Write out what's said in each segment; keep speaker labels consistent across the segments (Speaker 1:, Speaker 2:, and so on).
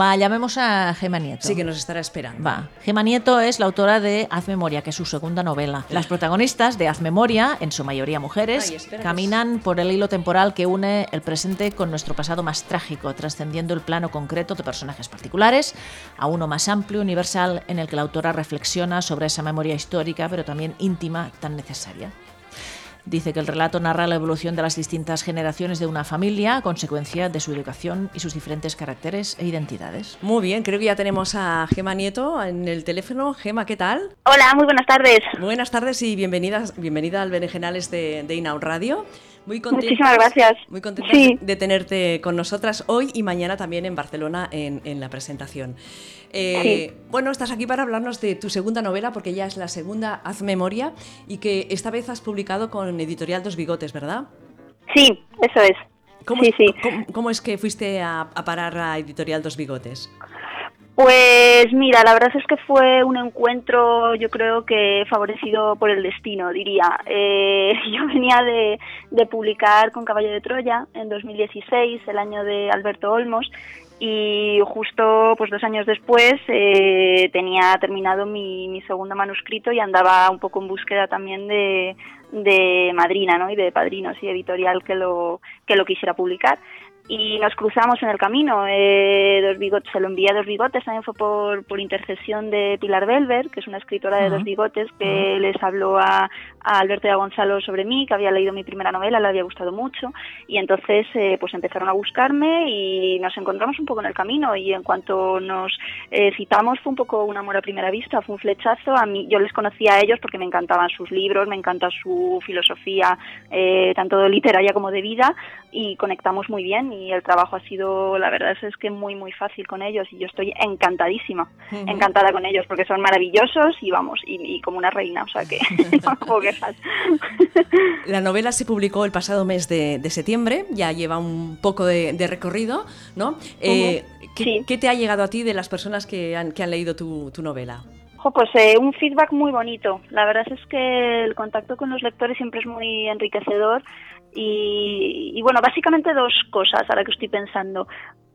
Speaker 1: Va, llamemos a Gema Nieto.
Speaker 2: Sí, que nos estará esperando.
Speaker 1: Va. Gema Nieto es la autora de Haz Memoria, que es su segunda novela. Las protagonistas de Haz Memoria, en su mayoría mujeres,
Speaker 2: Ay,
Speaker 1: caminan por el hilo temporal que une el presente con nuestro pasado más trágico, trascendiendo el plano concreto de personajes particulares a uno más amplio, universal, en el que la autora reflexiona sobre esa memoria histórica, pero también íntima, tan necesaria. Dice que el relato narra la evolución de las distintas generaciones de una familia a consecuencia de su educación y sus diferentes caracteres e identidades.
Speaker 2: Muy bien, creo que ya tenemos a Gema Nieto en el teléfono. Gema, ¿qué tal?
Speaker 3: Hola, muy buenas tardes.
Speaker 2: Buenas tardes y bienvenidas, bienvenida al Berenjenales de, de Inaud Radio. Muy contentas,
Speaker 3: Muchísimas gracias.
Speaker 2: Muy contentas
Speaker 3: Sí.
Speaker 2: de tenerte con nosotras hoy y mañana también en Barcelona en, en la presentación. Eh, Bueno, estás aquí para hablarnos de tu segunda novela, porque ya es la segunda, Haz Memoria, y que esta vez has publicado con Editorial Dos Bigotes, ¿verdad?
Speaker 3: Sí, eso es.
Speaker 2: ¿Cómo,
Speaker 3: sí, sí.
Speaker 2: ¿cómo, cómo es que fuiste a, a parar a Editorial Dos Bigotes?
Speaker 3: Pues mira, la verdad es que fue un encuentro, yo creo que favorecido por el destino, diría. Eh, yo venía de, de publicar con Caballo de Troya en 2016, el año de Alberto Olmos, y justo pues dos años después eh, tenía terminado mi, mi segundo manuscrito y andaba un poco en búsqueda también de, de madrina ¿no? y de padrinos y editorial que lo, que lo quisiera publicar y nos cruzamos en el camino. Eh, dos bigotes, se lo envié a Dos Bigotes, también fue por, por intercesión de Pilar Belver, que es una escritora de. Dos Bigotes, que les habló a, a Alberto y a Gonzalo sobre mí, que había leído mi primera novela, le había gustado mucho, y entonces eh, pues empezaron a buscarme y nos encontramos un poco en el camino, y en cuanto nos eh, citamos fue un poco un amor a primera vista, fue un flechazo. A mí, yo les conocía a ellos porque me encantaban sus libros, me encanta su filosofía, eh, tanto literaria como de vida, y conectamos muy bien y el trabajo ha sido, la verdad es que muy muy fácil con ellos y yo estoy encantadísima, encantada con ellos porque son maravillosos y vamos, y, y como una reina, o sea que no me puedo quejar.
Speaker 2: La novela se publicó el pasado mes de, de septiembre, ya lleva un poco de, de recorrido, ¿no? Eh, ¿qué,
Speaker 3: Sí.
Speaker 2: qué te ha llegado a ti de las personas que han, que han leído tu, tu novela?
Speaker 3: Pues eh, un feedback muy bonito. La verdad es que el contacto con los lectores siempre es muy enriquecedor y, y, bueno, básicamente dos cosas ahora que estoy pensando.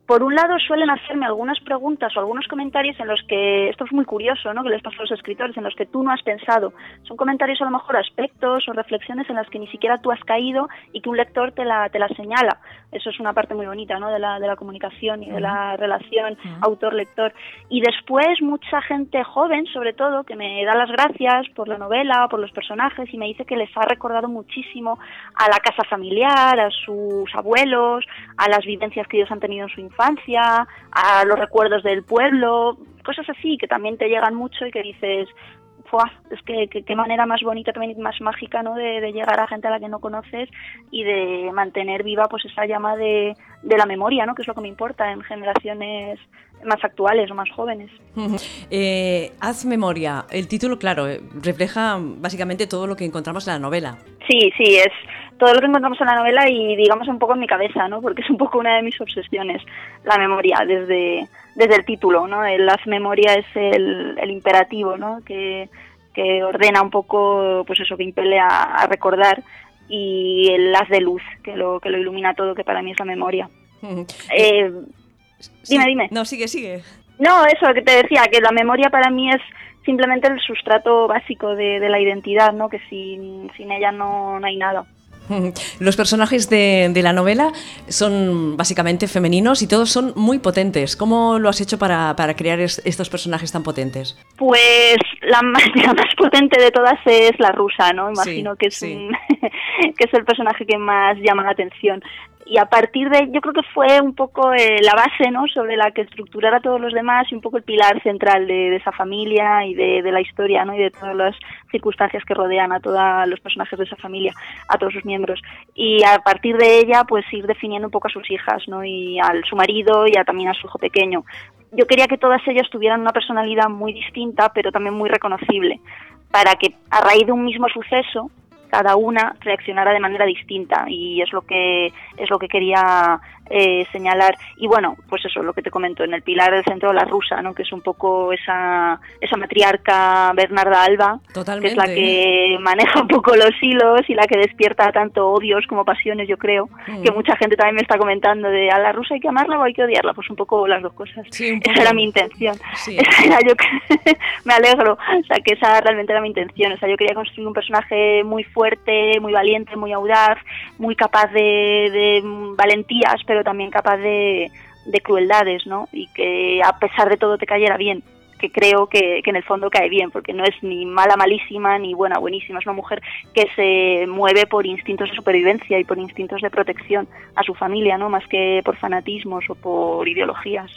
Speaker 3: Por un lado suelen hacerme algunas preguntas o algunos comentarios en los que, esto es muy curioso, ¿no? que les pasa a los escritores, en los que tú no has pensado. Son comentarios a lo mejor aspectos o reflexiones en las que ni siquiera tú has caído y que un lector te la, te la señala. Eso es una parte muy bonita ¿no? de, la, de la comunicación y de la relación autor-lector. Y después mucha gente joven, sobre todo, que me da las gracias por la novela, por los personajes y me dice que les ha recordado muchísimo a la casa familiar, a sus abuelos, a las vivencias que ellos han tenido en su infancia, a los recuerdos del pueblo, cosas así que también te llegan mucho y que dices, es que qué manera más bonita, también más mágica, ¿no? De, de llegar a gente a la que no conoces y de mantener viva pues esa llama de, de la memoria, ¿no? Que es lo que me importa en generaciones más actuales o más jóvenes.
Speaker 2: Eh, haz memoria. El título, claro, eh, refleja básicamente todo lo que encontramos en la novela.
Speaker 3: Sí, sí, es todo lo que encontramos en la novela y digamos un poco en mi cabeza, ¿no? Porque es un poco una de mis obsesiones, la memoria, desde, desde el título, ¿no? El haz memoria es el, el imperativo, ¿no? Que, que ordena un poco, pues eso, que impele a, a recordar y el haz de luz, que lo, que lo ilumina todo, que para mí es la memoria. Eh,
Speaker 2: Sí.
Speaker 3: dime, dime.
Speaker 2: No, sigue, sigue.
Speaker 3: No, eso que te decía, que la memoria para mí es simplemente el sustrato básico de, de la identidad, ¿no? Que sin, sin ella no, no hay nada.
Speaker 2: Los personajes de, de la novela son básicamente femeninos y todos son muy potentes. ¿Cómo lo has hecho para, para crear es- estos personajes tan potentes?
Speaker 3: Pues la más, la más potente de todas es la rusa, ¿no? Imagino
Speaker 2: Sí,
Speaker 3: que es
Speaker 2: sí.
Speaker 3: un- que es el personaje que más llama la atención. Y a partir de, yo creo que fue un poco eh, la base, ¿no? Sobre la que estructurar a todos los demás y un poco el pilar central de, esa familia y de, de la historia, ¿no? Y de todas las circunstancias que rodean a todos los personajes de esa familia, a todos sus miembros. Y a partir de ella, pues ir definiendo un poco a sus hijas, ¿no? Y al su marido y a, también a su hijo pequeño yo quería que todas ellas tuvieran una personalidad muy distinta, pero también muy reconocible, para que a raíz de un mismo suceso cada una reaccionara de manera distinta y es lo que es lo que quería eh, señalar. Y bueno, pues eso, lo que te comento, en el pilar del centro la rusa, ¿no? que es un poco esa, esa matriarca Bernarda Alba, que es la que maneja un poco los hilos y la que despierta tanto odios como pasiones, yo creo, mm. que mucha gente también me está comentando de a la rusa hay que amarla o hay que odiarla, pues un poco las dos cosas. esa era mi intención. yo, me alegro, o sea, que esa realmente era mi intención, o sea, yo quería construir un personaje muy fuerte, muy valiente, muy audaz, muy capaz de, de valentías, pero también capaz de, de crueldades, ¿no? Y que a pesar de todo te cayera bien que creo que, en el fondo cae bien, porque no es ni mala malísima ni buena buenísima, es una mujer que se mueve por instintos de supervivencia y por instintos de protección a su familia, no más que por fanatismos o por ideologías.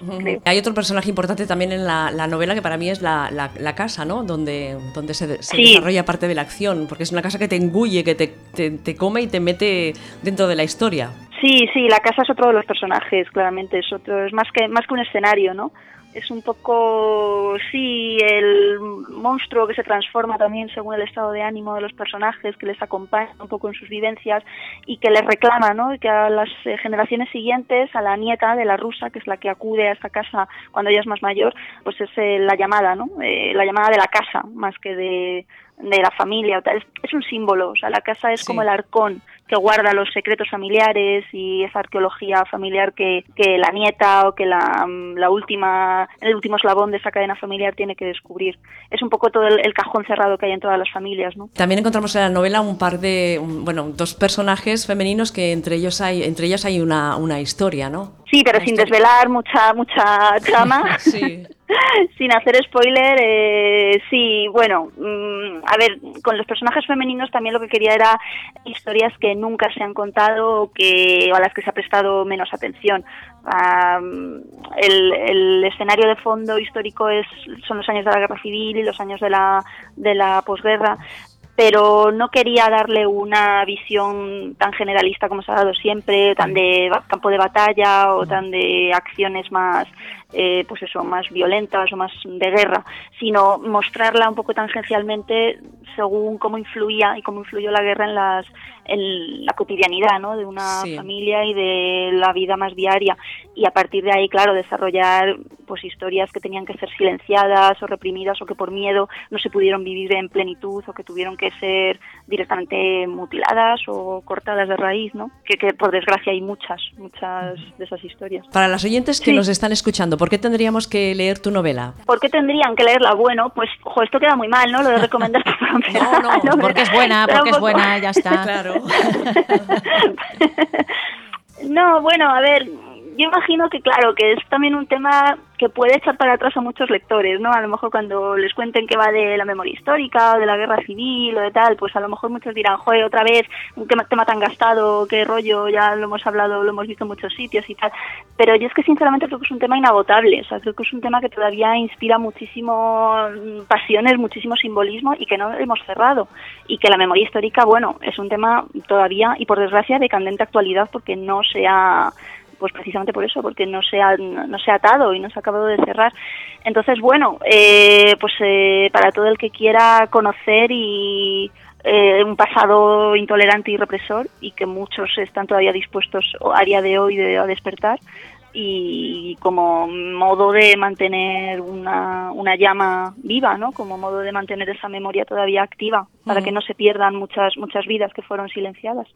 Speaker 2: Hay otro personaje importante también en la, novela que para mí es la, la, casa, ¿no? donde, donde se, desarrolla parte de la acción, porque es una casa que te engulle, que te, te, te come y te mete dentro de la historia.
Speaker 3: Sí, sí, la casa es otro de los personajes, claramente, es otro, es más que más que un escenario, ¿no? es un poco, sí, el monstruo que se transforma también según el estado de ánimo de los personajes, que les acompaña un poco en sus vivencias y que les reclama, ¿no? Y que a las eh, generaciones siguientes, a la nieta de la rusa, que es la que acude a esta casa cuando ella es más mayor, pues es eh, la llamada, ¿no? Eh, la llamada de la casa, más que de, de la familia o tal. Es, un símbolo, o sea, la casa es como el arcón que guarda los secretos familiares y esa arqueología familiar que, que la nieta o que la, la, última, el último eslabón de esa cadena familiar tiene que descubrir. Es un poco todo el, cajón cerrado que hay en todas las familias, ¿no?
Speaker 2: También encontramos en la novela un par de, bueno, dos personajes femeninos que entre ellos hay, entre ellas hay una, una historia, ¿no?
Speaker 3: Sí, pero sin desvelar mucha, mucha trama. sí. sin hacer spoiler, eh, sí, bueno, mm, a ver, con los personajes femeninos también lo que quería era historias que nunca se han contado o, que, o a las que se ha prestado menos atención. el, el, escenario de fondo histórico es, son los años de la guerra civil y los años de la, de la posguerra, pero no quería darle una visión tan generalista como se ha dado siempre, tan de campo de batalla o tan de acciones más eh, pues eso, más violentas o más de guerra, sino mostrarla un poco tangencialmente según cómo influía y cómo influyó la guerra en, las, en la cotidianidad ¿no? de una familia y de la vida más diaria. Y a partir de ahí, claro, desarrollar pues historias que tenían que ser silenciadas o reprimidas o que por miedo no se pudieron vivir en plenitud o que tuvieron que ser directamente mutiladas o cortadas de raíz, ¿no? Que, que por desgracia hay muchas, muchas de esas historias.
Speaker 2: Para las oyentes que nos están escuchando, ¿por qué tendríamos que leer tu novela?
Speaker 3: ¿Por qué tendrían que leerla? Bueno, pues, ojo, esto queda muy mal, ¿no? Lo de recomendar
Speaker 1: No, no, porque es buena, porque es buena, ya está.
Speaker 2: claro.
Speaker 3: no, bueno, a ver, yo imagino que, claro, que es también un tema que puede echar para atrás a muchos lectores, ¿no? A lo mejor cuando les cuenten que va de la memoria histórica o de la guerra civil o de tal, pues a lo mejor muchos dirán, joder, otra vez, un tema, tan gastado, qué rollo, ya lo hemos hablado, lo hemos visto en muchos sitios y tal. Pero yo es que sinceramente creo que es un tema inagotable, o sea, creo que es un tema que todavía inspira muchísimo mm, pasiones, muchísimo simbolismo y que no hemos cerrado. Y que la memoria histórica, bueno, es un tema todavía y por desgracia de candente actualidad porque no se ha pues precisamente por eso, porque no se ha, no se ha atado y no se ha acabado de cerrar. Entonces, bueno, eh, pues eh, para todo el que quiera conocer y eh, un pasado intolerante y represor y que muchos están todavía dispuestos a día de hoy de, a despertar, y como modo de mantener una, una llama viva, ¿no? Como modo de mantener esa memoria todavía activa para que no se pierdan muchas muchas vidas que fueron silenciadas.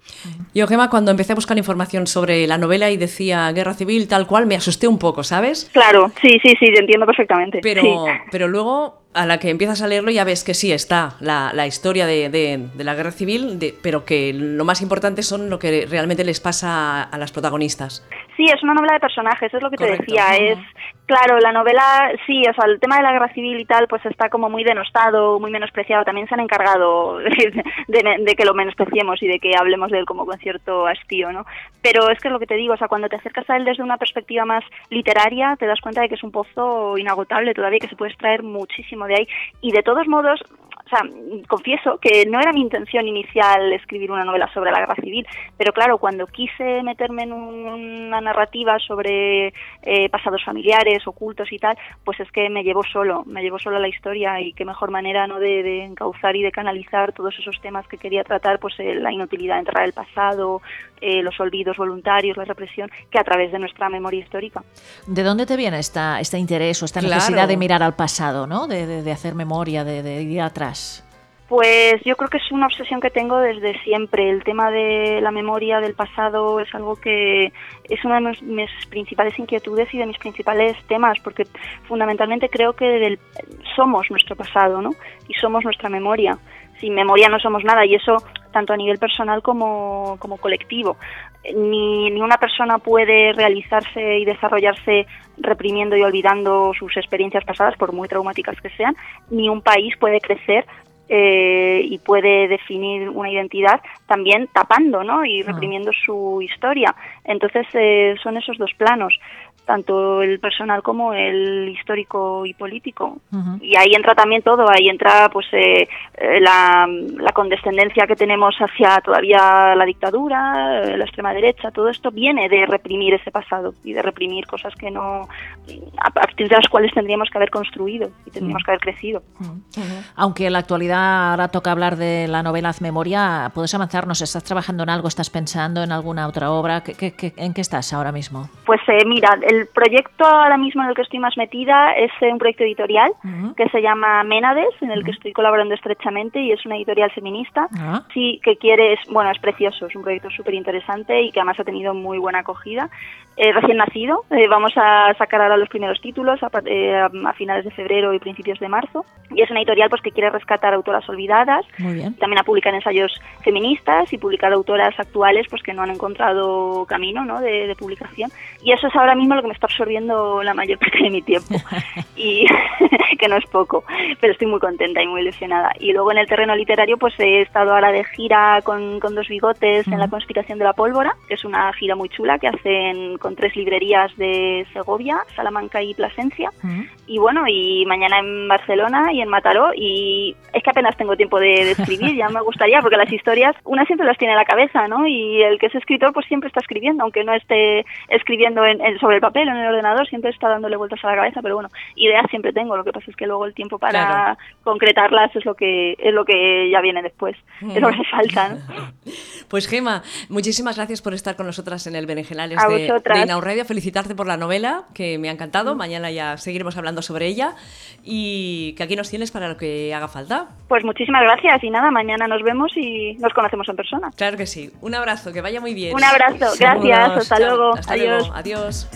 Speaker 2: Yo, Gemma, cuando empecé a buscar información sobre la novela y decía guerra civil tal cual, me asusté un poco, ¿sabes?
Speaker 3: Claro, sí, sí, sí, te entiendo perfectamente.
Speaker 2: Pero, pero luego a la que empiezas a leerlo ya ves que sí está la, la historia de, de, la guerra civil, de, pero que lo más importante son lo que realmente les pasa a, las protagonistas.
Speaker 3: Sí, es una novela de personajes, es lo que te decía. Es, claro, la novela, sí, o sea, el tema de la guerra civil y tal, pues está como muy denostado, muy menospreciado. También se han encargado de, que lo menospreciemos y de que hablemos de él como con cierto hastío, ¿no? Pero es que es lo que te digo, o sea, cuando te acercas a él desde una perspectiva más literaria, te das cuenta de que es un pozo inagotable todavía, que se puede extraer muchísimo de ahí. Y de todos modos, o sea, confieso que no era mi intención inicial escribir una novela sobre la guerra civil, pero claro, cuando quise meterme en una narrativa sobre eh, pasados familiares, ocultos y tal, pues es que me llevó solo, me llevó solo la historia y qué mejor manera no de, encauzar y de canalizar todos esos temas que quería tratar, pues eh, la inutilidad de enterrar el pasado, eh, los olvidos voluntarios, la represión, que a través de nuestra memoria histórica.
Speaker 1: ¿De dónde te viene esta, este interés o esta necesidad de mirar al pasado, ¿no? de, de hacer memoria, de ir atrás?
Speaker 3: Pues yo creo que es una obsesión que tengo desde siempre. El tema de la memoria del pasado es algo que es una de mis principales inquietudes y de mis principales temas, porque fundamentalmente creo que somos nuestro pasado, ¿no? Y somos nuestra memoria. Sin memoria no somos nada y eso tanto a nivel personal como, como colectivo. Ni, ni una persona puede realizarse y desarrollarse reprimiendo y olvidando sus experiencias pasadas, por muy traumáticas que sean, ni un país puede crecer eh, y puede definir una identidad también tapando ¿no? y ah. reprimiendo su historia. Entonces eh, son esos dos planos tanto el personal como el histórico y político. Y ahí entra también todo, ahí entra pues eh, eh, la, condescendencia que tenemos hacia todavía la dictadura, la extrema derecha, todo esto viene de reprimir ese pasado y de reprimir cosas que no, a partir de las cuales tendríamos que haber construido y tendríamos que haber crecido.
Speaker 1: Aunque en la actualidad ahora toca hablar de la novela Haz Memoria, ¿puedes avanzarnos? ¿Estás trabajando en algo? ¿Estás pensando en alguna otra obra? en qué estás ahora mismo?
Speaker 3: Pues mira, el proyecto ahora mismo en el que estoy más metida es un proyecto editorial que se llama Ménades, en el que estoy colaborando estrechamente y es una editorial feminista. Ah. Sí, que quiere, es, bueno, es precioso, es un proyecto súper interesante y que además ha tenido muy buena acogida. Eh, recién nacido, eh, vamos a sacar ahora los primeros títulos eh, a, finales de febrero y principios de marzo. Y es una editorial pues que quiere rescatar autoras olvidadas, también a publicar ensayos feministas y publicar autoras actuales pues que no han encontrado camino ¿no? de, de publicación. Y eso es ahora mismo lo que me está absorbiendo la mayor parte de mi tiempo y que no es poco, pero estoy muy contenta y muy ilusionada. Y luego en el terreno literario pues he estado ahora de gira con, con dos bigotes en la conspiración de la pólvora, que es una gira muy chula que hacen con tres librerías de Segovia, Salamanca y Plasencia. Y bueno, y mañana en Barcelona y en Mataró y es que apenas tengo tiempo de, escribir, ya me gustaría porque las historias una siempre las tiene en la cabeza, ¿no? Y el que es escritor pues siempre está escribiendo, aunque no esté escribiendo sobre el papel en el ordenador, siempre está dándole vueltas a la cabeza, pero bueno, ideas siempre tengo, lo que pasa es que luego el tiempo para concretarlas es lo que es lo que ya viene después, es lo que falta.
Speaker 2: Pues Gema, muchísimas gracias por estar con nosotras en el Berenjenales de, de Inaurradio, felicitarte por la novela, que me ha encantado, mm. mañana ya seguiremos hablando sobre ella y que aquí nos tienes para lo que haga falta.
Speaker 3: Pues muchísimas gracias y nada, mañana nos vemos y nos conocemos en persona.
Speaker 2: Claro que sí, un abrazo, que vaya muy bien.
Speaker 3: Un abrazo, gracias, hasta luego,
Speaker 2: adiós. adiós.